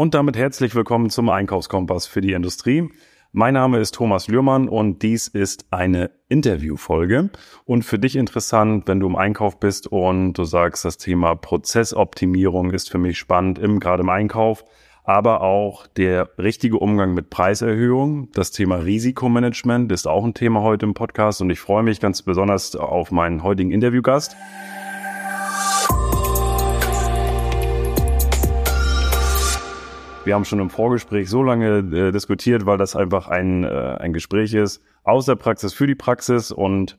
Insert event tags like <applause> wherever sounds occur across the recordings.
Und damit herzlich willkommen zum Einkaufskompass für die Industrie. Mein Name ist Thomas Lührmann und dies ist eine Interviewfolge. Und für dich interessant, wenn du im Einkauf bist und du sagst, das Thema Prozessoptimierung ist für mich spannend, im, gerade im Einkauf, aber auch der richtige Umgang mit Preiserhöhung. Das Thema Risikomanagement ist auch ein Thema heute im Podcast und ich freue mich ganz besonders auf meinen heutigen Interviewgast. Wir haben schon im Vorgespräch so lange äh, diskutiert, weil das einfach ein, äh, ein Gespräch ist aus der Praxis für die Praxis und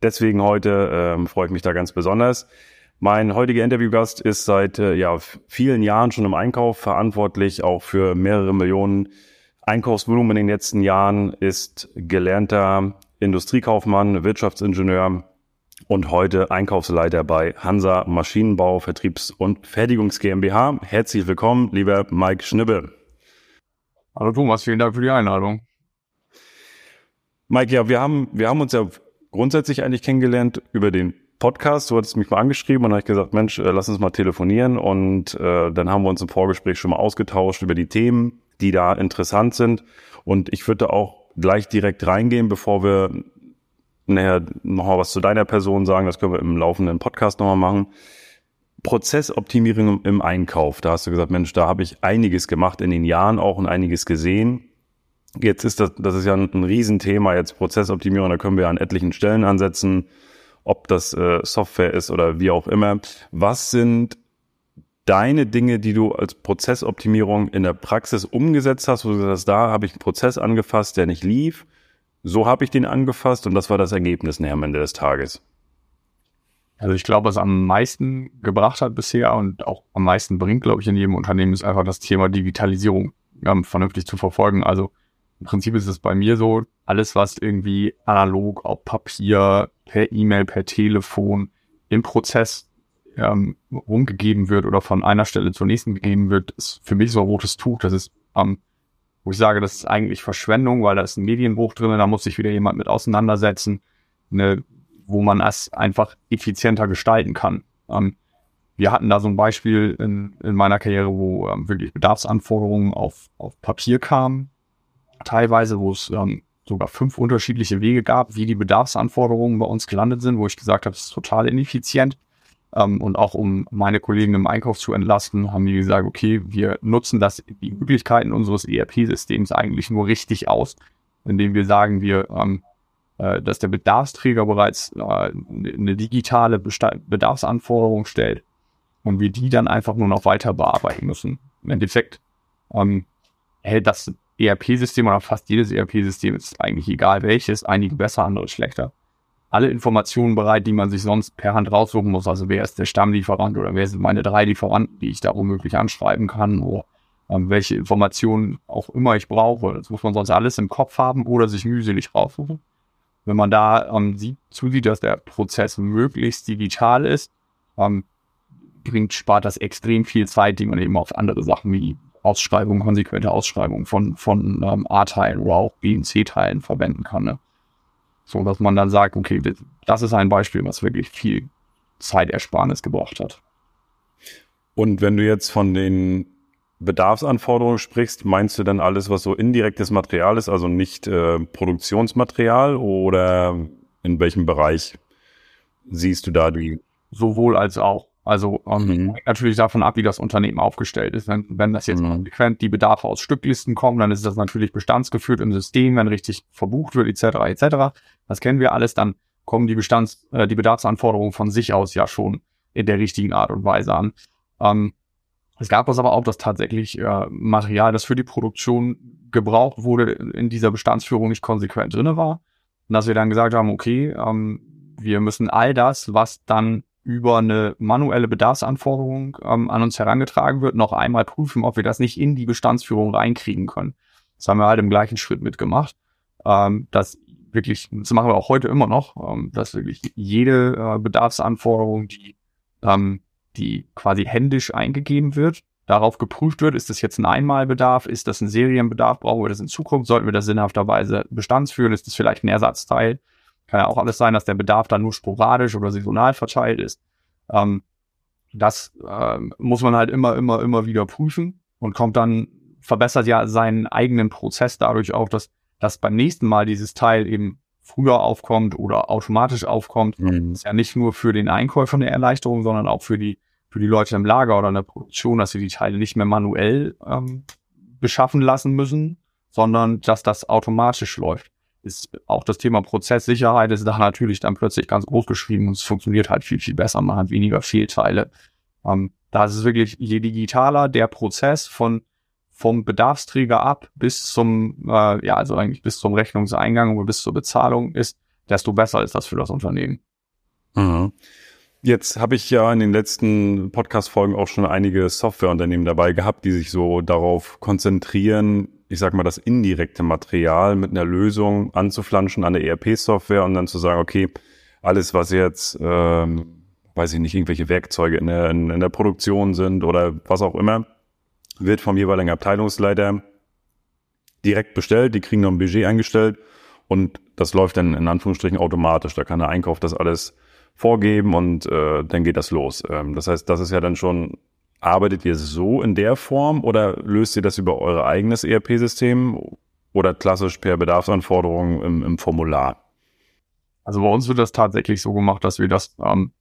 deswegen heute äh, freue ich mich da ganz besonders. Mein heutiger Interviewgast ist seit äh, ja, vielen Jahren schon im Einkauf verantwortlich, auch für mehrere Millionen Einkaufsvolumen in den letzten Jahren, ist gelernter Industriekaufmann, Wirtschaftsingenieur, und heute Einkaufsleiter bei Hansa Maschinenbau, Vertriebs- und Fertigungs GmbH. Herzlich willkommen, lieber Mike Schnibbe. Hallo Thomas, vielen Dank für die Einladung. Mike, ja, wir haben, wir haben uns ja grundsätzlich eigentlich kennengelernt über den Podcast. Du hattest mich mal angeschrieben und habe ich gesagt, Mensch, äh, lass uns mal telefonieren. Und äh, dann haben wir uns im Vorgespräch schon mal ausgetauscht über die Themen, die da interessant sind. Und ich würde auch gleich direkt reingehen, bevor wir nachher nochmal was zu deiner Person sagen, das können wir im laufenden Podcast nochmal machen. Prozessoptimierung im Einkauf, da hast du gesagt, Mensch, da habe ich einiges gemacht in den Jahren auch und einiges gesehen. Jetzt ist das, das ist ja ein, Riesenthema, jetzt Prozessoptimierung, da können wir an etlichen Stellen ansetzen, ob das äh, Software ist oder wie auch immer. Was sind deine Dinge, die du als Prozessoptimierung in der Praxis umgesetzt hast, wo du sagst, da habe ich einen Prozess angefasst, der nicht lief so habe ich den angefasst und das war das Ergebnis am Ende des Tages. Also ich glaube, was am meisten gebracht hat bisher und auch am meisten bringt, glaube ich, in jedem Unternehmen, ist einfach das Thema Digitalisierung ähm, vernünftig zu verfolgen. Also im Prinzip ist es bei mir so, alles, was irgendwie analog auf Papier, per E-Mail, per Telefon im Prozess ähm, rumgegeben wird oder von einer Stelle zur nächsten gegeben wird, ist für mich so ein rotes Tuch. Das ist ähm, wo ich sage, das ist eigentlich Verschwendung, weil da ist ein Medienbruch drin, da muss sich wieder jemand mit auseinandersetzen, ne, wo man es einfach effizienter gestalten kann. Ähm, wir hatten da so ein Beispiel in, in meiner Karriere, wo ähm, wirklich Bedarfsanforderungen auf, auf Papier kamen, teilweise, wo es ähm, sogar fünf unterschiedliche Wege gab, wie die Bedarfsanforderungen bei uns gelandet sind, wo ich gesagt habe, das ist total ineffizient. Ähm, und auch um meine Kollegen im Einkauf zu entlasten, haben die gesagt, okay, wir nutzen das, die Möglichkeiten unseres ERP-Systems eigentlich nur richtig aus, indem wir sagen, wir, ähm, äh, dass der Bedarfsträger bereits äh, eine digitale Besta Bedarfsanforderung stellt und wir die dann einfach nur noch weiter bearbeiten müssen. Im Endeffekt ähm, hält das ERP-System oder fast jedes ERP-System ist eigentlich egal welches, einige besser, andere schlechter alle Informationen bereit, die man sich sonst per Hand raussuchen muss. Also wer ist der Stammlieferant oder wer sind meine drei Lieferanten, die ich da womöglich anschreiben kann oder ähm, welche Informationen auch immer ich brauche. Das muss man sonst alles im Kopf haben oder sich mühselig raussuchen. Wenn man da ähm, sieht, zusieht, dass der Prozess möglichst digital ist, ähm, bringt, spart das extrem viel Zeit, die man eben auf andere Sachen wie Ausschreibungen, konsequente Ausschreibungen von, von ähm, A-Teilen oder auch B- und C-Teilen verwenden kann. Ne? So, dass man dann sagt, okay, das ist ein Beispiel, was wirklich viel Zeitersparnis gebracht hat. Und wenn du jetzt von den Bedarfsanforderungen sprichst, meinst du dann alles, was so indirektes Material ist, also nicht äh, Produktionsmaterial oder in welchem Bereich siehst du da die? Sowohl als auch. Also ähm, mhm. natürlich davon ab, wie das Unternehmen aufgestellt ist. Wenn, wenn das jetzt mhm. konsequent die Bedarfe aus Stücklisten kommen, dann ist das natürlich bestandsgeführt im System, wenn richtig verbucht wird, etc. etc. Das kennen wir alles, dann kommen die Bestands, äh, die Bedarfsanforderungen von sich aus ja schon in der richtigen Art und Weise an. Ähm, es gab es aber auch, dass tatsächlich äh, Material, das für die Produktion gebraucht wurde, in dieser Bestandsführung nicht konsequent drinne war. Und dass wir dann gesagt haben, okay, ähm, wir müssen all das, was dann über eine manuelle Bedarfsanforderung ähm, an uns herangetragen wird, noch einmal prüfen, ob wir das nicht in die Bestandsführung reinkriegen können. Das haben wir halt im gleichen Schritt mitgemacht. Ähm, dass wirklich, das machen wir auch heute immer noch, ähm, dass wirklich jede äh, Bedarfsanforderung, die, ähm, die quasi händisch eingegeben wird, darauf geprüft wird, ist das jetzt ein Einmalbedarf, ist das ein Serienbedarf, brauchen wir das in Zukunft, sollten wir das sinnhafterweise bestandsführen, ist das vielleicht ein Ersatzteil, kann ja auch alles sein, dass der Bedarf dann nur sporadisch oder saisonal verteilt ist. Ähm, das ähm, muss man halt immer, immer, immer wieder prüfen. und kommt dann, verbessert ja seinen eigenen Prozess dadurch auch, dass, dass beim nächsten Mal dieses Teil eben früher aufkommt oder automatisch aufkommt. Mhm. ist ja nicht nur für den Einkäufer eine Erleichterung, sondern auch für die, für die Leute im Lager oder in der Produktion, dass sie die Teile nicht mehr manuell ähm, beschaffen lassen müssen, sondern dass das automatisch läuft. Ist auch das Thema Prozesssicherheit ist da natürlich dann plötzlich ganz groß geschrieben und es funktioniert halt viel, viel besser. Man hat weniger Fehlteile. Ähm, da ist es wirklich, je digitaler der Prozess von vom Bedarfsträger ab bis zum, äh, ja, also eigentlich bis zum Rechnungseingang oder bis zur Bezahlung ist, desto besser ist das für das Unternehmen. Mhm. Jetzt habe ich ja in den letzten Podcast-Folgen auch schon einige Softwareunternehmen dabei gehabt, die sich so darauf konzentrieren, ich sag mal, das indirekte Material mit einer Lösung anzuflanschen an der ERP-Software und dann zu sagen, okay, alles, was jetzt, ähm, weiß ich nicht, irgendwelche Werkzeuge in der, in, in der Produktion sind oder was auch immer, wird vom jeweiligen Abteilungsleiter direkt bestellt, die kriegen noch ein Budget eingestellt und das läuft dann in Anführungsstrichen automatisch. Da kann der Einkauf das alles vorgeben und äh, dann geht das los. Ähm, das heißt, das ist ja dann schon, arbeitet ihr so in der Form oder löst ihr das über euer eigenes ERP-System oder klassisch per Bedarfsanforderungen im, im Formular? Also bei uns wird das tatsächlich so gemacht, dass wir das ähm,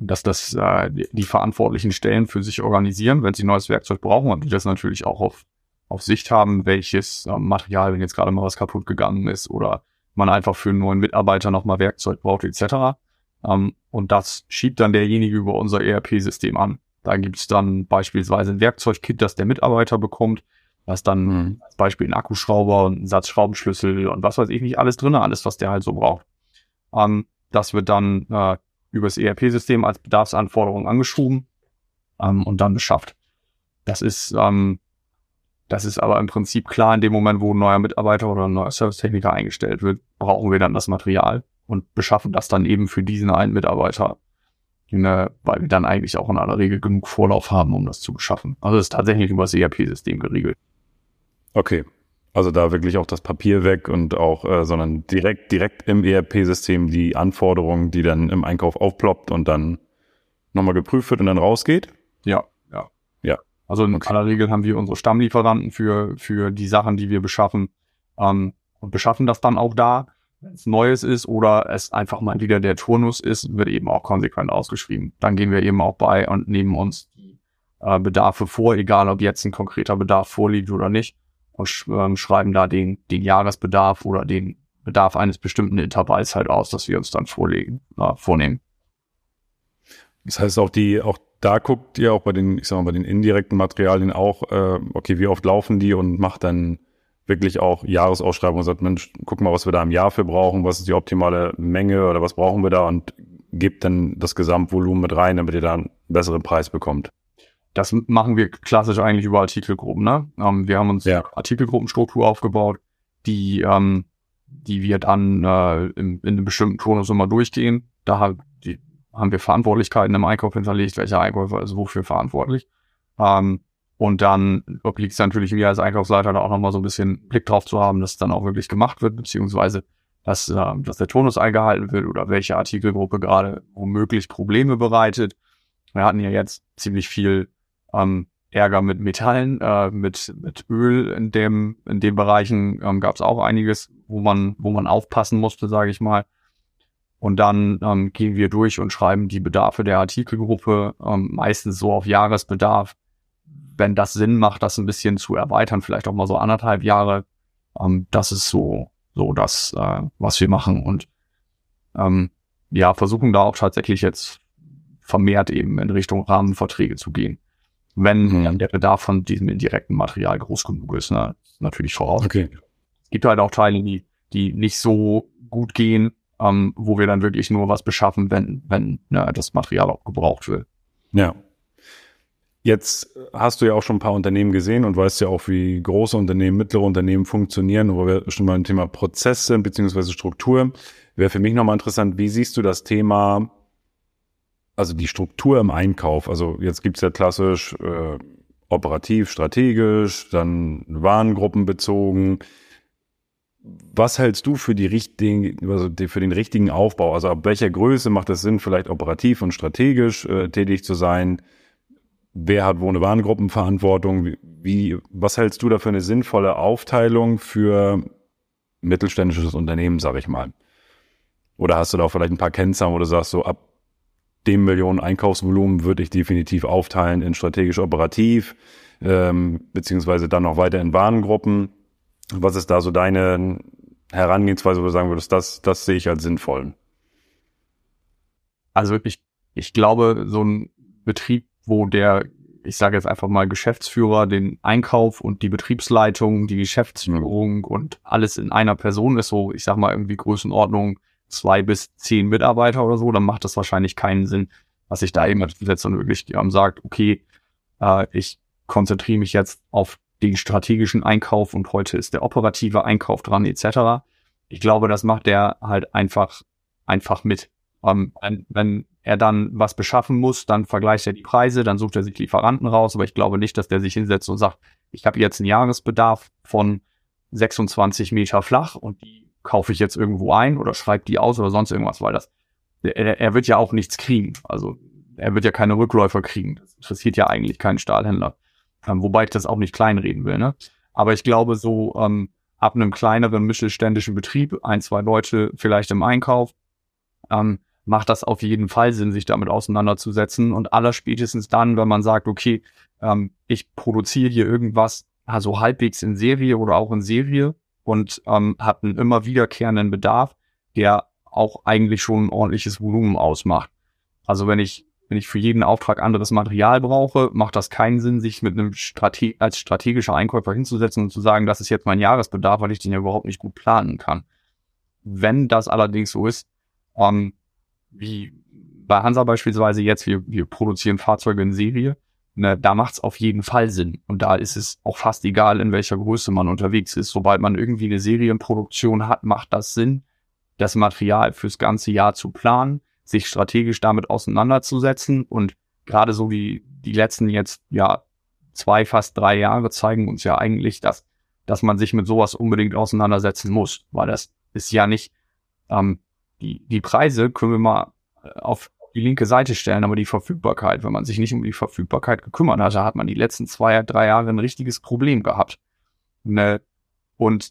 dass das äh, die verantwortlichen Stellen für sich organisieren, wenn sie neues Werkzeug brauchen und die das natürlich auch auf, auf Sicht haben, welches äh, Material, wenn jetzt gerade mal was kaputt gegangen ist oder man einfach für einen neuen Mitarbeiter nochmal Werkzeug braucht etc. Ähm, und das schiebt dann derjenige über unser ERP-System an. Da gibt's dann beispielsweise ein Werkzeugkit, das der Mitarbeiter bekommt, was dann mhm. als Beispiel ein Akkuschrauber und ein Satz Schraubenschlüssel und was weiß ich nicht alles drin, alles, was der halt so braucht. Ähm, das wird dann äh, übers ERP-System als Bedarfsanforderung angeschoben ähm, und dann beschafft. Das ist, ähm, das ist aber im Prinzip klar, in dem Moment, wo ein neuer Mitarbeiter oder ein neuer Servicetechniker eingestellt wird, brauchen wir dann das Material und beschaffen das dann eben für diesen einen Mitarbeiter, ne, weil wir dann eigentlich auch in aller Regel genug Vorlauf haben, um das zu beschaffen. Also es ist tatsächlich über das ERP-System geregelt. Okay, also da wirklich auch das Papier weg und auch, äh, sondern direkt, direkt im ERP-System die Anforderungen, die dann im Einkauf aufploppt und dann nochmal geprüft wird und dann rausgeht? Ja, ja. Ja. Also in okay. aller Regel haben wir unsere Stammlieferanten für, für die Sachen, die wir beschaffen, ähm, und beschaffen das dann auch da. Es Neues ist oder es einfach mal wieder der Turnus ist, wird eben auch konsequent ausgeschrieben. Dann gehen wir eben auch bei und nehmen uns die äh, Bedarfe vor, egal ob jetzt ein konkreter Bedarf vorliegt oder nicht und sch ähm, schreiben da den, den Jahresbedarf oder den Bedarf eines bestimmten Intervalls halt aus, dass wir uns dann vorlegen, äh, vornehmen. Das heißt auch die, auch da guckt ihr auch bei den, ich sag mal, bei den indirekten Materialien auch, äh, okay, wie oft laufen die und macht dann wirklich auch Jahresausschreibungen und sagt, Mensch, guck mal, was wir da im Jahr für brauchen, was ist die optimale Menge oder was brauchen wir da und gebt dann das Gesamtvolumen mit rein, damit ihr da einen besseren Preis bekommt. Das machen wir klassisch eigentlich über Artikelgruppen. Ne? Ähm, wir haben uns ja. Artikelgruppenstruktur aufgebaut, die, ähm, die wir dann äh, in, in einem bestimmten Turnus immer durchgehen. Da die, haben wir Verantwortlichkeiten im Einkauf hinterlegt, welcher Einkäufer ist wofür verantwortlich. Ähm, und dann obliegt es natürlich mir als Einkaufsleiter da auch nochmal so ein bisschen Blick drauf zu haben, dass es dann auch wirklich gemacht wird, beziehungsweise dass, äh, dass der Tonus eingehalten wird oder welche Artikelgruppe gerade womöglich Probleme bereitet. Wir hatten ja jetzt ziemlich viel ähm, Ärger mit Metallen, äh, mit, mit Öl in dem, in den Bereichen ähm, gab es auch einiges, wo man, wo man aufpassen musste, sage ich mal. Und dann ähm, gehen wir durch und schreiben die Bedarfe der Artikelgruppe, ähm, meistens so auf Jahresbedarf. Wenn das Sinn macht, das ein bisschen zu erweitern, vielleicht auch mal so anderthalb Jahre, ähm, das ist so, so das, äh, was wir machen. Und ähm, ja, versuchen da auch tatsächlich jetzt vermehrt eben in Richtung Rahmenverträge zu gehen wenn mhm. der Bedarf von diesem indirekten Material groß genug ist. Ne? Natürlich voraus. Okay. Es gibt halt auch Teile, die, die nicht so gut gehen, ähm, wo wir dann wirklich nur was beschaffen, wenn, wenn ne, das Material auch gebraucht wird. Ja. Jetzt hast du ja auch schon ein paar Unternehmen gesehen und weißt ja auch, wie große Unternehmen, mittlere Unternehmen funktionieren, wo wir schon mal ein Thema Prozesse bzw. Struktur. Wäre für mich nochmal interessant, wie siehst du das Thema also die Struktur im Einkauf, also jetzt gibt's ja klassisch äh, operativ, strategisch, dann Warengruppen bezogen. Was hältst du für die richtigen, also für den richtigen Aufbau? Also ab welcher Größe macht es Sinn, vielleicht operativ und strategisch äh, tätig zu sein? Wer hat wo eine Warengruppenverantwortung? Wie, was hältst du da für eine sinnvolle Aufteilung für mittelständisches Unternehmen, sage ich mal? Oder hast du da auch vielleicht ein paar Kennzahlen, wo du sagst, so ab dem Millionen Einkaufsvolumen würde ich definitiv aufteilen in strategisch operativ, ähm, beziehungsweise dann noch weiter in Warengruppen. Was ist da so deine Herangehensweise, wo du sagen würdest, das, das sehe ich als sinnvoll? Also wirklich, ich glaube, so ein Betrieb, wo der, ich sage jetzt einfach mal Geschäftsführer, den Einkauf und die Betriebsleitung, die Geschäftsführung mhm. und alles in einer Person ist so, ich sag mal irgendwie Größenordnung zwei bis zehn Mitarbeiter oder so, dann macht das wahrscheinlich keinen Sinn, was ich da eben setzt und wirklich ähm, sagt, okay, äh, ich konzentriere mich jetzt auf den strategischen Einkauf und heute ist der operative Einkauf dran, etc. Ich glaube, das macht der halt einfach, einfach mit. Ähm, wenn, wenn er dann was beschaffen muss, dann vergleicht er die Preise, dann sucht er sich Lieferanten raus, aber ich glaube nicht, dass der sich hinsetzt und sagt, ich habe jetzt einen Jahresbedarf von 26 Meter flach und die kaufe ich jetzt irgendwo ein oder schreibe die aus oder sonst irgendwas, weil das, er, er wird ja auch nichts kriegen. Also er wird ja keine Rückläufer kriegen. Das interessiert ja eigentlich keinen Stahlhändler. Ähm, wobei ich das auch nicht kleinreden will, ne? Aber ich glaube, so ähm, ab einem kleineren mittelständischen Betrieb, ein, zwei Leute vielleicht im Einkauf, ähm, macht das auf jeden Fall Sinn, sich damit auseinanderzusetzen. Und allerspätestens dann, wenn man sagt, okay, ähm, ich produziere hier irgendwas, also halbwegs in Serie oder auch in Serie und ähm, habe einen immer wiederkehrenden Bedarf, der auch eigentlich schon ein ordentliches Volumen ausmacht. Also wenn ich wenn ich für jeden Auftrag anderes Material brauche, macht das keinen Sinn, sich mit einem Strate als strategischer Einkäufer hinzusetzen und zu sagen, das ist jetzt mein Jahresbedarf, weil ich den ja überhaupt nicht gut planen kann. Wenn das allerdings so ist, ähm, wie bei Hansa beispielsweise jetzt, wir, wir produzieren Fahrzeuge in Serie, ne, da macht es auf jeden Fall Sinn. Und da ist es auch fast egal, in welcher Größe man unterwegs ist. Sobald man irgendwie eine Serienproduktion hat, macht das Sinn, das Material fürs ganze Jahr zu planen sich strategisch damit auseinanderzusetzen. Und gerade so wie die letzten jetzt, ja, zwei, fast drei Jahre zeigen uns ja eigentlich, dass, dass man sich mit sowas unbedingt auseinandersetzen muss, weil das ist ja nicht, ähm, die, die Preise können wir mal äh, auf die linke Seite stellen, aber die Verfügbarkeit, wenn man sich nicht um die Verfügbarkeit gekümmert hat, hat man die letzten zwei, drei Jahre ein richtiges Problem gehabt. Ne? Und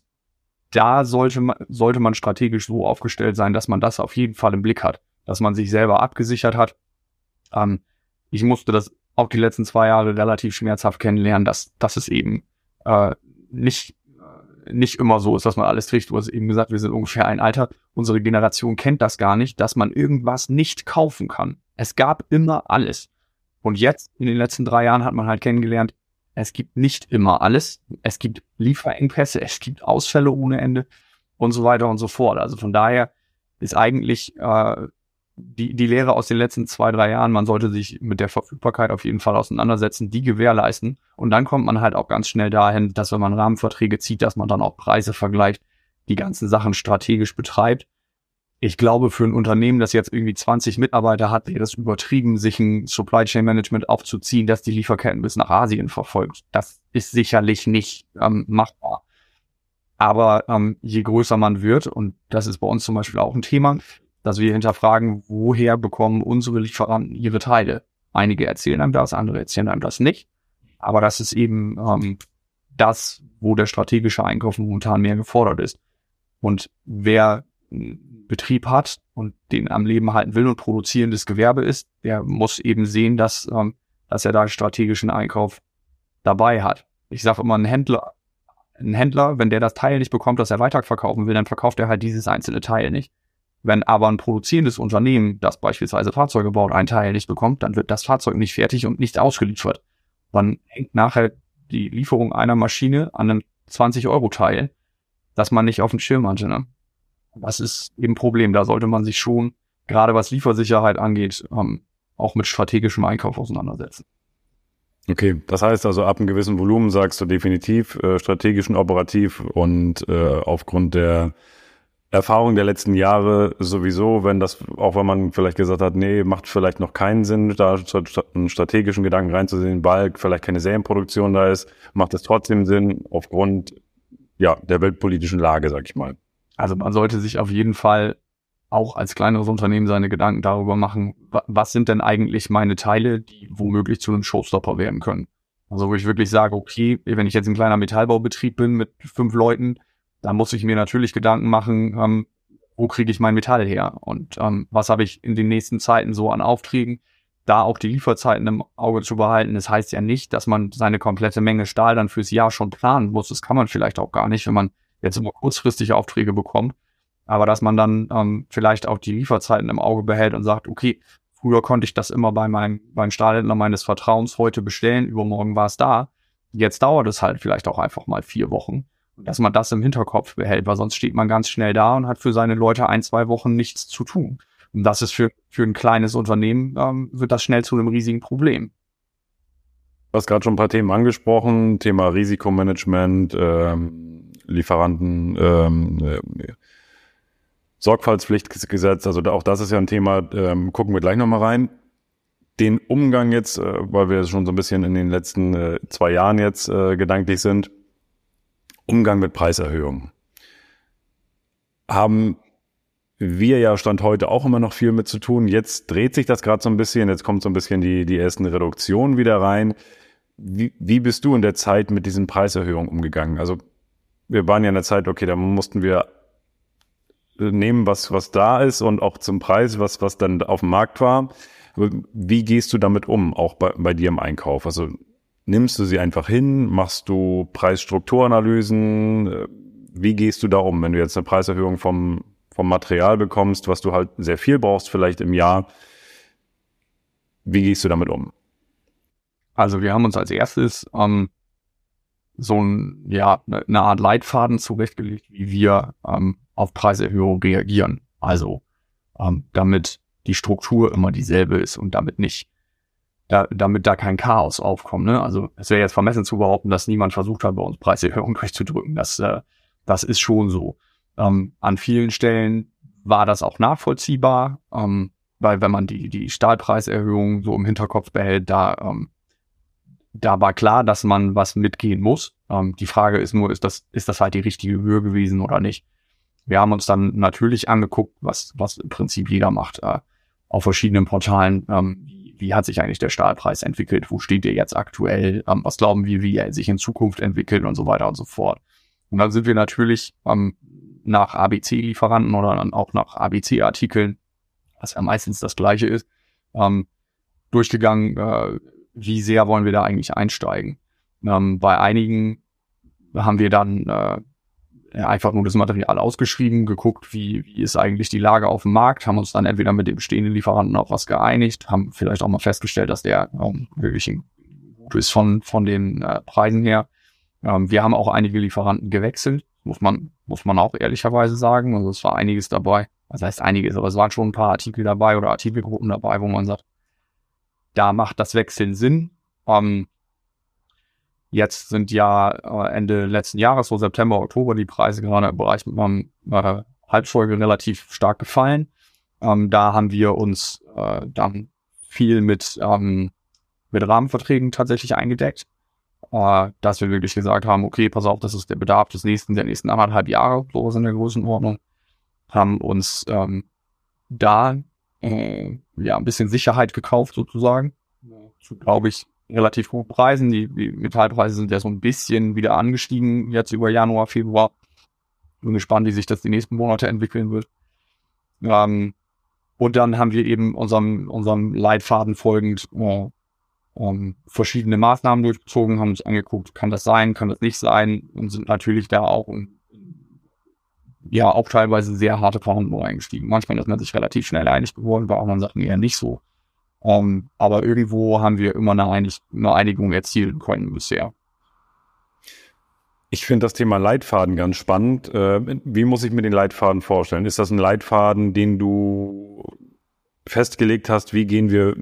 da sollte man, sollte man strategisch so aufgestellt sein, dass man das auf jeden Fall im Blick hat dass man sich selber abgesichert hat. Ähm, ich musste das auch die letzten zwei Jahre relativ schmerzhaft kennenlernen, dass, dass es eben äh, nicht, nicht immer so ist, dass man alles kriegt. Du hast eben gesagt, wir sind ungefähr ein Alter. Unsere Generation kennt das gar nicht, dass man irgendwas nicht kaufen kann. Es gab immer alles. Und jetzt, in den letzten drei Jahren, hat man halt kennengelernt, es gibt nicht immer alles. Es gibt Lieferengpässe, es gibt Ausfälle ohne Ende und so weiter und so fort. Also von daher ist eigentlich äh, die, die Lehre aus den letzten zwei, drei Jahren, man sollte sich mit der Verfügbarkeit auf jeden Fall auseinandersetzen, die gewährleisten. Und dann kommt man halt auch ganz schnell dahin, dass wenn man Rahmenverträge zieht, dass man dann auch Preise vergleicht, die ganzen Sachen strategisch betreibt. Ich glaube, für ein Unternehmen, das jetzt irgendwie 20 Mitarbeiter hat, wäre das übertrieben, sich ein Supply Chain Management aufzuziehen, dass die Lieferketten bis nach Asien verfolgt. Das ist sicherlich nicht ähm, machbar. Aber ähm, je größer man wird, und das ist bei uns zum Beispiel auch ein Thema, dass wir hinterfragen, woher bekommen unsere Lieferanten ihre Teile. Einige erzählen einem das, andere erzählen einem das nicht. Aber das ist eben ähm, das, wo der strategische Einkauf momentan mehr gefordert ist. Und wer einen Betrieb hat und den am Leben halten will und produzierendes Gewerbe ist, der muss eben sehen, dass, ähm, dass er da einen strategischen Einkauf dabei hat. Ich sage immer, ein Händler, ein Händler, wenn der das Teil nicht bekommt, das er weiterverkaufen will, dann verkauft er halt dieses einzelne Teil nicht. Wenn aber ein produzierendes Unternehmen, das beispielsweise Fahrzeuge baut, ein Teil nicht bekommt, dann wird das Fahrzeug nicht fertig und nicht ausgeliefert. Dann hängt nachher die Lieferung einer Maschine an einem 20-Euro-Teil, das man nicht auf dem Schirm hatte. Ne? Das ist eben ein Problem. Da sollte man sich schon, gerade was Liefersicherheit angeht, ähm, auch mit strategischem Einkauf auseinandersetzen. Okay, das heißt also ab einem gewissen Volumen sagst du definitiv äh, strategisch und operativ und äh, aufgrund der Erfahrung der letzten Jahre sowieso, wenn das, auch wenn man vielleicht gesagt hat, nee, macht vielleicht noch keinen Sinn, da einen strategischen Gedanken reinzusehen, weil vielleicht keine Serienproduktion da ist, macht es trotzdem Sinn aufgrund ja, der weltpolitischen Lage, sag ich mal. Also man sollte sich auf jeden Fall auch als kleineres Unternehmen seine Gedanken darüber machen, was sind denn eigentlich meine Teile, die womöglich zu einem Showstopper werden können. Also wo ich wirklich sage, okay, wenn ich jetzt ein kleiner Metallbaubetrieb bin mit fünf Leuten, dann muss ich mir natürlich Gedanken machen, ähm, wo kriege ich mein Metall her und ähm, was habe ich in den nächsten Zeiten so an Aufträgen, da auch die Lieferzeiten im Auge zu behalten. Das heißt ja nicht, dass man seine komplette Menge Stahl dann fürs Jahr schon planen muss. Das kann man vielleicht auch gar nicht, wenn man jetzt immer kurzfristige Aufträge bekommt. Aber dass man dann ähm, vielleicht auch die Lieferzeiten im Auge behält und sagt, okay, früher konnte ich das immer bei meinem beim Stahlhändler meines Vertrauens heute bestellen, übermorgen war es da. Jetzt dauert es halt vielleicht auch einfach mal vier Wochen. Dass man das im Hinterkopf behält, weil sonst steht man ganz schnell da und hat für seine Leute ein, zwei Wochen nichts zu tun. Und das ist für, für ein kleines Unternehmen, ähm, wird das schnell zu einem riesigen Problem. Du hast gerade schon ein paar Themen angesprochen, Thema Risikomanagement, ähm, Lieferanten, ähm, äh, Sorgfaltspflichtgesetz, also auch das ist ja ein Thema, ähm, gucken wir gleich nochmal rein. Den Umgang jetzt, äh, weil wir schon so ein bisschen in den letzten äh, zwei Jahren jetzt äh, gedanklich sind, Umgang mit Preiserhöhungen. Haben wir ja Stand heute auch immer noch viel mit zu tun. Jetzt dreht sich das gerade so ein bisschen, jetzt kommt so ein bisschen die, die ersten Reduktionen wieder rein. Wie, wie bist du in der Zeit mit diesen Preiserhöhungen umgegangen? Also wir waren ja in der Zeit, okay, da mussten wir nehmen, was, was da ist und auch zum Preis, was, was dann auf dem Markt war. Wie gehst du damit um, auch bei, bei dir im Einkauf? Also nimmst du sie einfach hin? Machst du Preisstrukturanalysen? Wie gehst du da um, wenn du jetzt eine Preiserhöhung vom vom Material bekommst, was du halt sehr viel brauchst, vielleicht im Jahr. Wie gehst du damit um? Also wir haben uns als erstes ähm, so ein, ja, ne, eine Art Leitfaden zurechtgelegt, wie wir ähm, auf Preiserhöhungen reagieren. Also ähm, damit die Struktur immer dieselbe ist und damit nicht, da, damit da kein Chaos aufkommt. Ne? Also es wäre jetzt vermessen zu behaupten, dass niemand versucht hat, bei uns Preiserhöhungen <laughs> durchzudrücken. Das, äh, das ist schon so. Ähm, an vielen Stellen war das auch nachvollziehbar, ähm, weil wenn man die, die Stahlpreiserhöhung so im Hinterkopf behält, da, ähm, da war klar, dass man was mitgehen muss. Ähm, die Frage ist nur, ist das, ist das halt die richtige Höhe gewesen oder nicht? Wir haben uns dann natürlich angeguckt, was, was im Prinzip jeder macht, äh, auf verschiedenen Portalen. Ähm, wie, hat sich eigentlich der Stahlpreis entwickelt? Wo steht der jetzt aktuell? Ähm, was glauben wir, wie er sich in Zukunft entwickelt und so weiter und so fort? Und dann sind wir natürlich ähm, nach ABC-Lieferanten oder dann auch nach ABC-Artikeln, was ja meistens das gleiche ist, ähm, durchgegangen, äh, wie sehr wollen wir da eigentlich einsteigen. Ähm, bei einigen haben wir dann äh, einfach nur das Material ausgeschrieben, geguckt, wie, wie ist eigentlich die Lage auf dem Markt, haben uns dann entweder mit dem bestehenden Lieferanten auch was geeinigt, haben vielleicht auch mal festgestellt, dass der ähm, wirklich gut ist von, von den äh, Preisen her. Ähm, wir haben auch einige Lieferanten gewechselt, muss man, muss man auch ehrlicherweise sagen. Also es war einiges dabei. Das heißt einiges, aber es waren schon ein paar Artikel dabei oder Artikelgruppen dabei, wo man sagt, da macht das Wechseln Sinn. Ähm, jetzt sind ja äh, Ende letzten Jahres, so September, Oktober, die Preise gerade im Bereich ähm, äh, Halbfolge relativ stark gefallen. Ähm, da haben wir uns äh, dann viel mit, ähm, mit Rahmenverträgen tatsächlich eingedeckt. Äh, dass wir wirklich gesagt haben, okay, pass auf, das ist der Bedarf des nächsten, der nächsten anderthalb Jahre, sowas in der Größenordnung, haben uns ähm, da äh, ja ein bisschen Sicherheit gekauft sozusagen, zu, glaube ich, relativ hohen Preisen. Die, die Metallpreise sind ja so ein bisschen wieder angestiegen, jetzt über Januar, Februar. Bin gespannt, wie sich das die nächsten Monate entwickeln wird. Ähm, und dann haben wir eben unserem, unserem Leitfaden folgend äh, ähm, verschiedene Maßnahmen durchgezogen, haben uns angeguckt, kann das sein, kann das nicht sein und sind natürlich da auch ja auch teilweise sehr harte Verhandlungen eingestiegen. Manchmal ist man sich relativ schnell einig geworden, bei anderen Sachen eher nicht so. Ähm, aber irgendwo haben wir immer eine, Einig eine Einigung erzielen können bisher. Ich finde das Thema Leitfaden ganz spannend. Äh, wie muss ich mir den Leitfaden vorstellen? Ist das ein Leitfaden, den du festgelegt hast? Wie gehen wir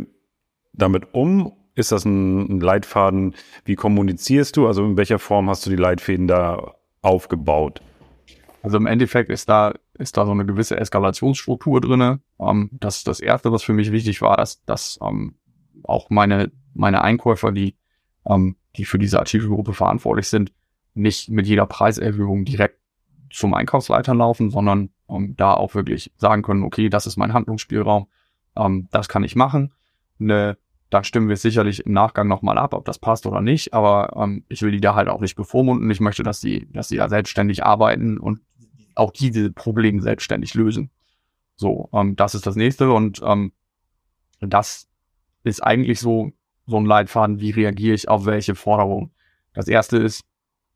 damit um? Ist das ein, Leitfaden? Wie kommunizierst du? Also in welcher Form hast du die Leitfäden da aufgebaut? Also im Endeffekt ist da, ist da so eine gewisse Eskalationsstruktur drinne. Ähm, das das erste, was für mich wichtig war, dass, dass ähm, auch meine, meine Einkäufer, die, ähm, die für diese Artikelgruppe verantwortlich sind, nicht mit jeder Preiserhöhung direkt zum Einkaufsleiter laufen, sondern um da auch wirklich sagen können, okay, das ist mein Handlungsspielraum, ähm, das kann ich machen. Ne, dann stimmen wir sicherlich im Nachgang nochmal ab, ob das passt oder nicht, aber ähm, ich will die da halt auch nicht bevormunden. Ich möchte, dass sie, dass sie ja selbstständig arbeiten und auch diese Probleme selbstständig lösen. So, ähm, das ist das nächste und ähm, das ist eigentlich so, so ein Leitfaden, wie reagiere ich auf welche Forderungen. Das erste ist,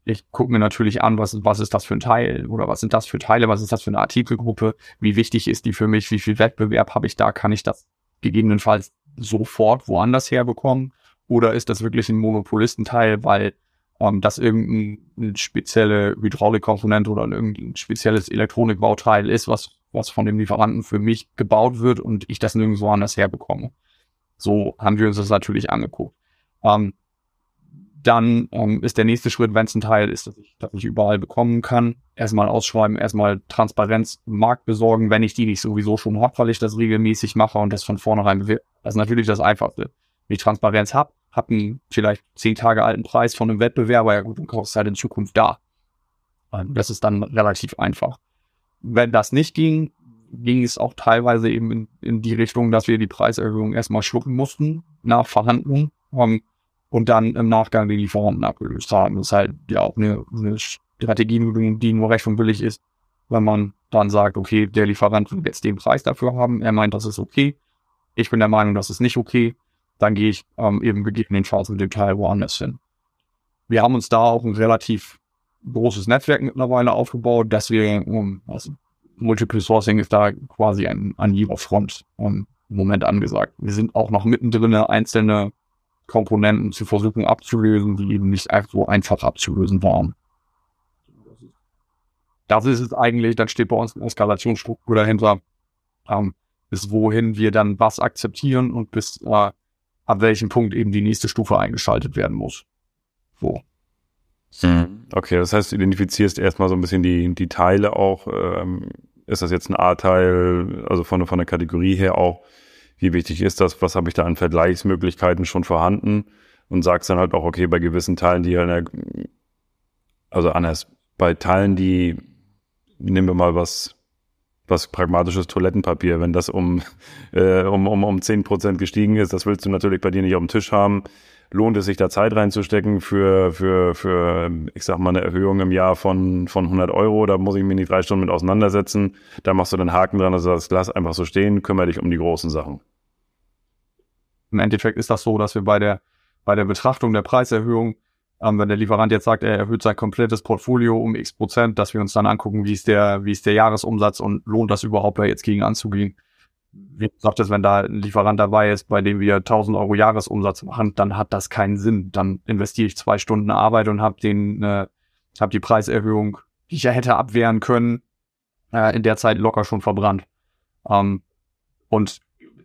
ich gucke mir natürlich an, was, was ist das für ein Teil oder was sind das für Teile, was ist das für eine Artikelgruppe, wie wichtig ist die für mich, wie viel Wettbewerb habe ich da, kann ich das gegebenenfalls sofort woanders herbekommen oder ist das wirklich ein Monopolistenteil, weil ähm, das irgendeine spezielle Hydraulikkomponente oder irgendein spezielles Elektronikbauteil ist, was, was von dem Lieferanten für mich gebaut wird und ich das nirgendwo anders herbekomme. So haben wir uns das natürlich angeguckt. Ähm, dann ähm, ist der nächste Schritt, wenn es ein Teil ist, dass ich, dass ich überall bekommen kann, erstmal ausschreiben, erstmal Transparenz im Markt besorgen, wenn ich die nicht sowieso schon habe, weil ich das regelmäßig mache und das von vornherein bewirke. Das ist natürlich das Einfachste. Wenn ich Transparenz habe, habe einen vielleicht zehn Tage alten Preis von einem Wettbewerber, ja gut, dann kostet es halt in Zukunft da. Ähm, das ist dann relativ einfach. Wenn das nicht ging, ging es auch teilweise eben in, in die Richtung, dass wir die Preiserhöhung erstmal schlucken mussten nach Verhandlungen. Um, und dann im Nachgang die Lieferanten abgelöst haben. Das ist halt ja auch eine, eine Strategie, die nur recht und billig ist, wenn man dann sagt, okay, der Lieferant will jetzt den Preis dafür haben, er meint, das ist okay, ich bin der Meinung, das ist nicht okay, dann gehe ich ähm, eben gegebenenfalls mit dem Teil woanders hin. Wir haben uns da auch ein relativ großes Netzwerk mittlerweile aufgebaut, deswegen, also Multiple Sourcing ist da quasi an, an jeder Front im Moment angesagt. Wir sind auch noch mittendrin einzelne Komponenten zu versuchen abzulösen, die eben nicht einfach so einfach abzulösen waren. Das ist es eigentlich, dann steht bei uns eine Eskalationsstruktur dahinter, ähm, bis wohin wir dann was akzeptieren und bis äh, ab welchem Punkt eben die nächste Stufe eingeschaltet werden muss. So. Hm. Okay, das heißt, du identifizierst erstmal so ein bisschen die, die Teile auch. Ähm, ist das jetzt ein A-Teil, also von, von der Kategorie her auch wie wichtig ist das, was habe ich da an Vergleichsmöglichkeiten schon vorhanden und sagst dann halt auch, okay, bei gewissen Teilen, die der, also anders, bei Teilen, die, nehmen wir mal was, was pragmatisches Toilettenpapier, wenn das um, <laughs> äh, um, um, um zehn Prozent gestiegen ist, das willst du natürlich bei dir nicht auf dem Tisch haben. Lohnt es sich da Zeit reinzustecken für, für, für, ich sag mal, eine Erhöhung im Jahr von, von 100 Euro? Da muss ich mich nicht drei Stunden mit auseinandersetzen. Da machst du den Haken dran, also das lass einfach so stehen, kümmere dich um die großen Sachen. Im Endeffekt ist das so, dass wir bei der, bei der Betrachtung der Preiserhöhung, ähm, wenn der Lieferant jetzt sagt, er erhöht sein komplettes Portfolio um x Prozent, dass wir uns dann angucken, wie ist der, wie ist der Jahresumsatz und lohnt das überhaupt da jetzt gegen anzugehen. Wie gesagt, dass wenn da ein Lieferant dabei ist, bei dem wir 1000 Euro Jahresumsatz machen, dann hat das keinen Sinn. Dann investiere ich zwei Stunden Arbeit und habe den, äh, habe die Preiserhöhung, die ich ja hätte abwehren können, äh, in der Zeit locker schon verbrannt. Ähm, und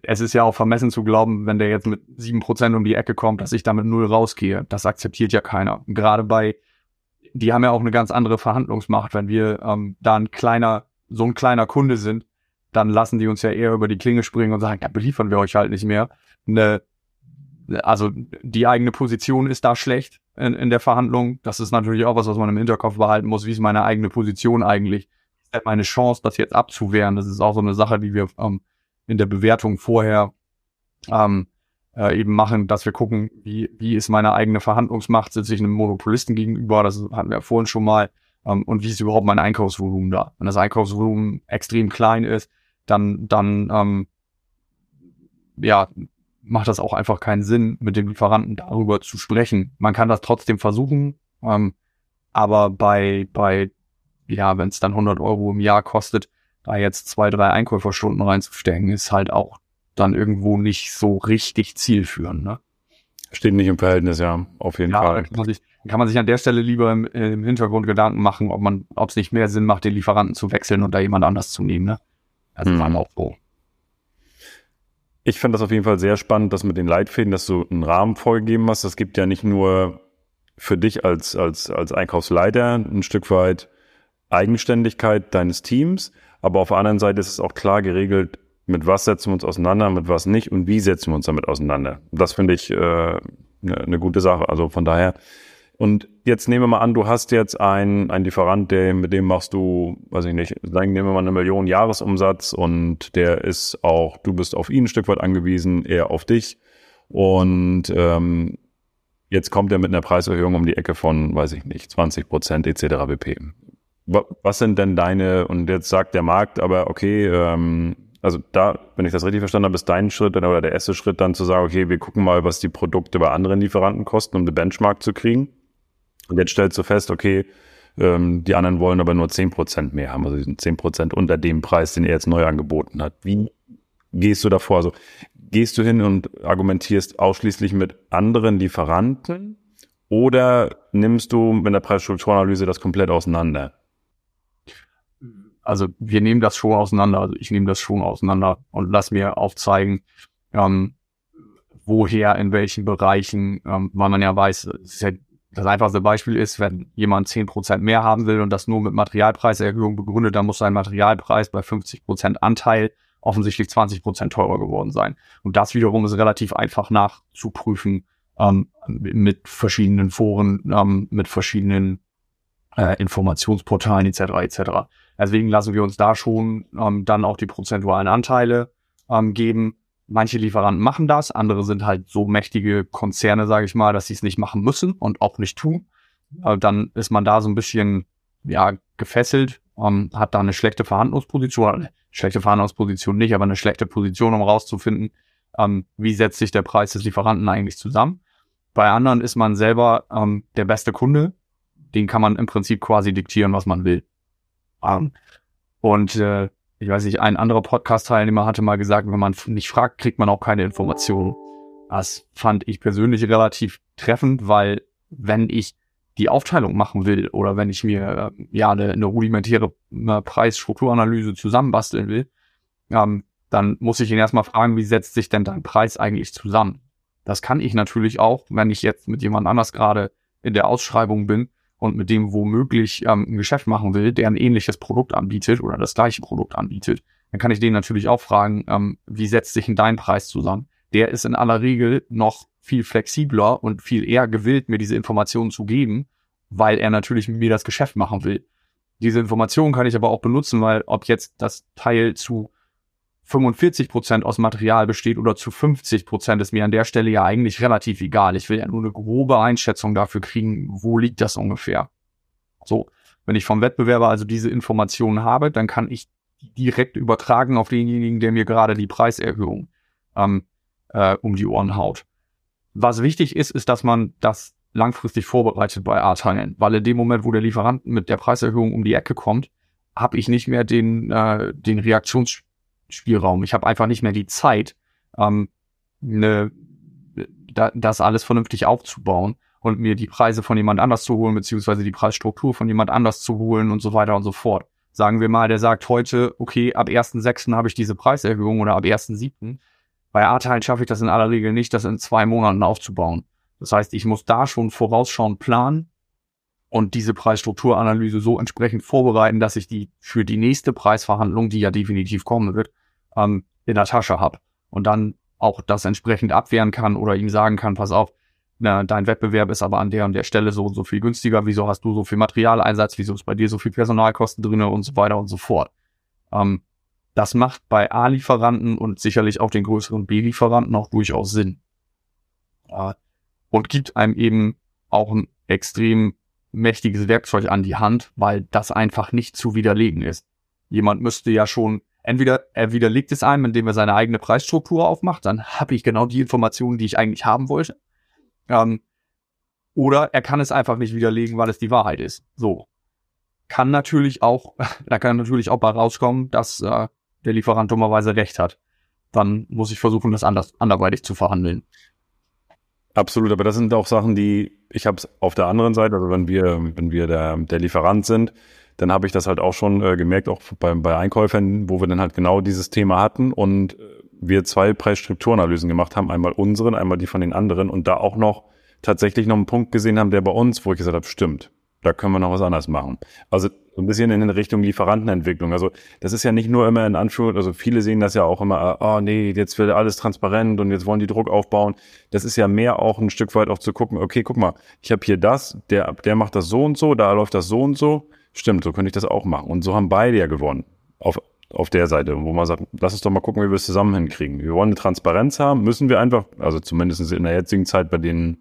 es ist ja auch vermessen zu glauben, wenn der jetzt mit sieben Prozent um die Ecke kommt, dass ich damit null rausgehe. Das akzeptiert ja keiner. gerade bei, die haben ja auch eine ganz andere Verhandlungsmacht. Wenn wir ähm, da ein kleiner, so ein kleiner Kunde sind, dann lassen die uns ja eher über die Klinge springen und sagen, ja, beliefern wir euch halt nicht mehr. Ne, also die eigene Position ist da schlecht in, in der Verhandlung. Das ist natürlich auch was, was man im Hinterkopf behalten muss. Wie ist meine eigene Position eigentlich? Ist meine Chance, das jetzt abzuwehren? Das ist auch so eine Sache, die wir ähm, in der Bewertung vorher ähm, äh, eben machen, dass wir gucken, wie, wie ist meine eigene Verhandlungsmacht, sitze ich einem Monopolisten gegenüber, das hatten wir vorhin schon mal, ähm, und wie ist überhaupt mein Einkaufsvolumen da? Wenn das Einkaufsvolumen extrem klein ist, dann, dann ähm, ja, macht das auch einfach keinen Sinn, mit dem Lieferanten darüber zu sprechen. Man kann das trotzdem versuchen, ähm, aber bei, bei, ja, wenn es dann 100 Euro im Jahr kostet, da jetzt zwei, drei Einkäuferstunden reinzustecken, ist halt auch dann irgendwo nicht so richtig zielführend. Ne? Steht nicht im Verhältnis, ja, auf jeden ja, Fall. Kann man, sich, kann man sich an der Stelle lieber im, im Hintergrund Gedanken machen, ob man, ob es nicht mehr Sinn macht, den Lieferanten zu wechseln und da jemand anders zu nehmen. Ne? Also hm. war auch so. Ich fand das auf jeden Fall sehr spannend, dass mit den Leitfäden, dass du einen Rahmen vorgegeben hast. Das gibt ja nicht nur für dich als, als, als Einkaufsleiter ein Stück weit Eigenständigkeit deines Teams, aber auf der anderen Seite ist es auch klar geregelt, mit was setzen wir uns auseinander, mit was nicht und wie setzen wir uns damit auseinander. Das finde ich äh, eine, eine gute Sache. Also von daher Und jetzt nehmen wir mal an, du hast jetzt einen, einen Lieferant, der, mit dem machst du, weiß ich nicht, sagen, nehmen wir mal eine Million Jahresumsatz und der ist auch, du bist auf ihn ein Stück weit angewiesen, er auf dich. Und ähm, jetzt kommt er mit einer Preiserhöhung um die Ecke von, weiß ich nicht, 20 Prozent etc. pp. Was sind denn deine, und jetzt sagt der Markt, aber okay, ähm, also da, wenn ich das richtig verstanden habe, ist dein Schritt oder der erste Schritt dann zu sagen, okay, wir gucken mal, was die Produkte bei anderen Lieferanten kosten, um eine Benchmark zu kriegen. Und jetzt stellst du fest, okay, ähm, die anderen wollen aber nur zehn Prozent mehr haben, also zehn Prozent unter dem Preis, den er jetzt neu angeboten hat. Wie gehst du davor? Also gehst du hin und argumentierst ausschließlich mit anderen Lieferanten oder nimmst du mit der Preisstrukturanalyse das komplett auseinander? Also wir nehmen das schon auseinander, also ich nehme das schon auseinander und lass mir aufzeigen, ähm, woher, in welchen Bereichen, ähm, weil man ja weiß, ja das einfachste Beispiel ist, wenn jemand zehn Prozent mehr haben will und das nur mit Materialpreiserhöhung begründet, dann muss sein Materialpreis bei 50 Prozent Anteil offensichtlich 20 Prozent teurer geworden sein. Und das wiederum ist relativ einfach nachzuprüfen ähm, mit verschiedenen Foren, ähm, mit verschiedenen äh, Informationsportalen etc. etc. Deswegen lassen wir uns da schon ähm, dann auch die prozentualen Anteile ähm, geben. Manche Lieferanten machen das, andere sind halt so mächtige Konzerne, sage ich mal, dass sie es nicht machen müssen und auch nicht tun. Äh, dann ist man da so ein bisschen ja gefesselt, ähm, hat da eine schlechte Verhandlungsposition, schlechte Verhandlungsposition nicht, aber eine schlechte Position, um rauszufinden, ähm, wie setzt sich der Preis des Lieferanten eigentlich zusammen. Bei anderen ist man selber ähm, der beste Kunde, den kann man im Prinzip quasi diktieren, was man will. Um, und äh, ich weiß nicht, ein anderer Podcast-Teilnehmer hatte mal gesagt, wenn man nicht fragt, kriegt man auch keine Informationen. Das fand ich persönlich relativ treffend, weil wenn ich die Aufteilung machen will oder wenn ich mir äh, ja eine, eine rudimentäre äh, Preisstrukturanalyse zusammenbasteln will, ähm, dann muss ich ihn erstmal fragen, wie setzt sich denn dein Preis eigentlich zusammen? Das kann ich natürlich auch, wenn ich jetzt mit jemand anders gerade in der Ausschreibung bin und mit dem womöglich ähm, ein Geschäft machen will, der ein ähnliches Produkt anbietet oder das gleiche Produkt anbietet, dann kann ich den natürlich auch fragen, ähm, wie setzt sich denn dein Preis zusammen? Der ist in aller Regel noch viel flexibler und viel eher gewillt, mir diese Informationen zu geben, weil er natürlich mit mir das Geschäft machen will. Diese Informationen kann ich aber auch benutzen, weil ob jetzt das Teil zu 45 Prozent aus Material besteht oder zu 50 Prozent, ist mir an der Stelle ja eigentlich relativ egal. Ich will ja nur eine grobe Einschätzung dafür kriegen, wo liegt das ungefähr. So, wenn ich vom Wettbewerber also diese Informationen habe, dann kann ich direkt übertragen auf denjenigen, der mir gerade die Preiserhöhung ähm, äh, um die Ohren haut. Was wichtig ist, ist, dass man das langfristig vorbereitet bei A-Teilen, weil in dem Moment, wo der Lieferant mit der Preiserhöhung um die Ecke kommt, habe ich nicht mehr den, äh, den Reaktions Spielraum. Ich habe einfach nicht mehr die Zeit, ähm, ne, da, das alles vernünftig aufzubauen und mir die Preise von jemand anders zu holen, beziehungsweise die Preisstruktur von jemand anders zu holen und so weiter und so fort. Sagen wir mal, der sagt heute, okay, ab 1.6. habe ich diese Preiserhöhung oder ab 1.7. Bei A-Teilen schaffe ich das in aller Regel nicht, das in zwei Monaten aufzubauen. Das heißt, ich muss da schon vorausschauend planen und diese Preisstrukturanalyse so entsprechend vorbereiten, dass ich die für die nächste Preisverhandlung, die ja definitiv kommen wird, ähm, in der Tasche habe und dann auch das entsprechend abwehren kann oder ihm sagen kann, pass auf, na, dein Wettbewerb ist aber an der und der Stelle so und so viel günstiger, wieso hast du so viel Materialeinsatz, wieso ist bei dir so viel Personalkosten drinne und so weiter und so fort. Ähm, das macht bei A-Lieferanten und sicherlich auch den größeren B-Lieferanten auch durchaus Sinn. Äh, und gibt einem eben auch ein extrem mächtiges Werkzeug an die Hand, weil das einfach nicht zu widerlegen ist. Jemand müsste ja schon entweder er widerlegt es einem, indem er seine eigene Preisstruktur aufmacht, dann habe ich genau die Informationen, die ich eigentlich haben wollte. Ähm, oder er kann es einfach nicht widerlegen, weil es die Wahrheit ist. So. Kann natürlich auch, <laughs> da kann natürlich auch bei rauskommen, dass äh, der Lieferant dummerweise recht hat. Dann muss ich versuchen, das anders, anderweitig zu verhandeln. Absolut, aber das sind auch Sachen, die ich habe es auf der anderen Seite, also wenn wir, wenn wir der, der Lieferant sind, dann habe ich das halt auch schon äh, gemerkt, auch bei, bei Einkäufern, wo wir dann halt genau dieses Thema hatten und wir zwei Preisstrukturanalysen gemacht haben, einmal unseren, einmal die von den anderen und da auch noch tatsächlich noch einen Punkt gesehen haben, der bei uns, wo ich gesagt habe, stimmt, da können wir noch was anderes machen. Also so ein bisschen in Richtung Lieferantenentwicklung. Also das ist ja nicht nur immer in Anführung, also viele sehen das ja auch immer, oh nee, jetzt wird alles transparent und jetzt wollen die Druck aufbauen. Das ist ja mehr auch ein Stück weit auch zu gucken, okay, guck mal, ich habe hier das, der, der macht das so und so, da läuft das so und so. Stimmt, so könnte ich das auch machen. Und so haben beide ja gewonnen. Auf, auf der Seite, wo man sagt, lass uns doch mal gucken, wie wir es zusammen hinkriegen. Wir wollen eine Transparenz haben, müssen wir einfach, also zumindest in der jetzigen Zeit bei den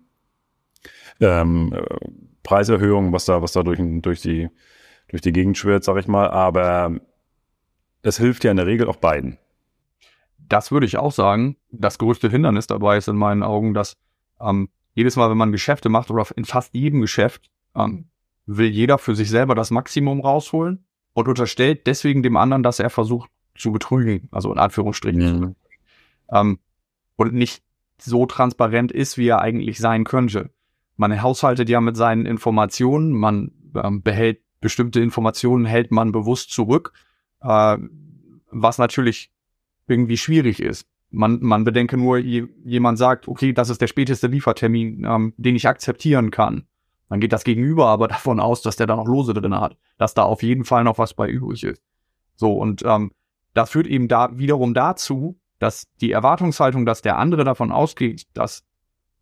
ähm, äh, Preiserhöhungen, was da, was da durch, durch die durch die Gegend schwirrt, sag ich mal. Aber es hilft ja in der Regel auch beiden. Das würde ich auch sagen. Das größte Hindernis dabei ist in meinen Augen, dass ähm, jedes Mal, wenn man Geschäfte macht oder in fast jedem Geschäft, ähm, will jeder für sich selber das Maximum rausholen und unterstellt deswegen dem anderen, dass er versucht zu betrügen, also in Anführungsstrichen. Mhm. Ähm, und nicht so transparent ist, wie er eigentlich sein könnte. Man haushaltet ja mit seinen Informationen, man ähm, behält bestimmte Informationen hält man bewusst zurück, äh, was natürlich irgendwie schwierig ist. Man, man bedenke nur, jemand sagt, okay, das ist der späteste Liefertermin, ähm, den ich akzeptieren kann. Dann geht das Gegenüber aber <laughs> davon aus, dass der da noch Lose drin hat, dass da auf jeden Fall noch was bei übrig ist. So, und ähm, das führt eben da wiederum dazu, dass die Erwartungshaltung, dass der andere davon ausgeht, dass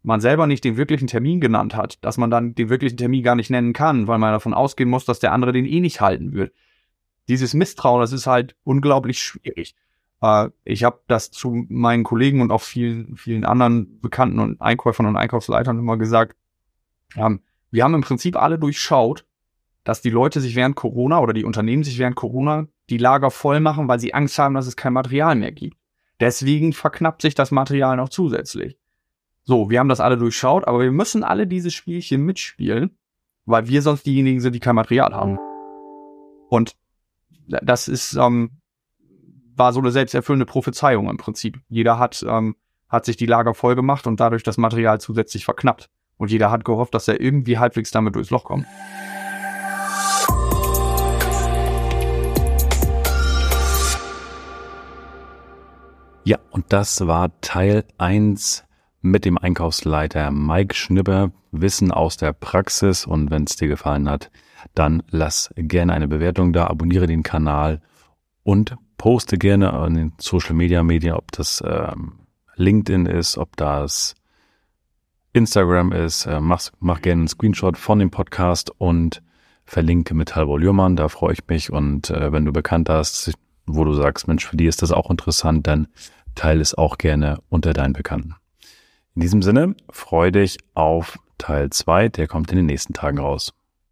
man selber nicht den wirklichen Termin genannt hat, dass man dann den wirklichen Termin gar nicht nennen kann, weil man davon ausgehen muss, dass der andere den eh nicht halten wird. Dieses Misstrauen, das ist halt unglaublich schwierig. Äh, ich habe das zu meinen Kollegen und auch vielen, vielen anderen Bekannten und Einkäufern und Einkaufsleitern immer gesagt. Ähm, wir haben im Prinzip alle durchschaut, dass die Leute sich während Corona oder die Unternehmen sich während Corona die Lager voll machen, weil sie Angst haben, dass es kein Material mehr gibt. Deswegen verknappt sich das Material noch zusätzlich. So, wir haben das alle durchschaut, aber wir müssen alle diese Spielchen mitspielen, weil wir sonst diejenigen sind, die kein Material haben. Und das ist, ähm, war so eine selbsterfüllende Prophezeiung im Prinzip. Jeder hat, ähm, hat sich die Lager voll gemacht und dadurch das Material zusätzlich verknappt. Und jeder hat gehofft, dass er irgendwie halbwegs damit durchs Loch kommt. Ja, und das war Teil eins mit dem Einkaufsleiter Mike Schnipper, Wissen aus der Praxis. Und wenn es dir gefallen hat, dann lass gerne eine Bewertung da, abonniere den Kanal und poste gerne in den Social Media Medien, ob das ähm, LinkedIn ist, ob das Instagram ist. Äh, mach, mach gerne einen Screenshot von dem Podcast und verlinke mit Halvor Lührmann. Da freue ich mich. Und äh, wenn du bekannt hast, wo du sagst, Mensch, für die ist das auch interessant, dann teile es auch gerne unter deinen Bekannten. In diesem Sinne, freu dich auf Teil 2, der kommt in den nächsten Tagen raus.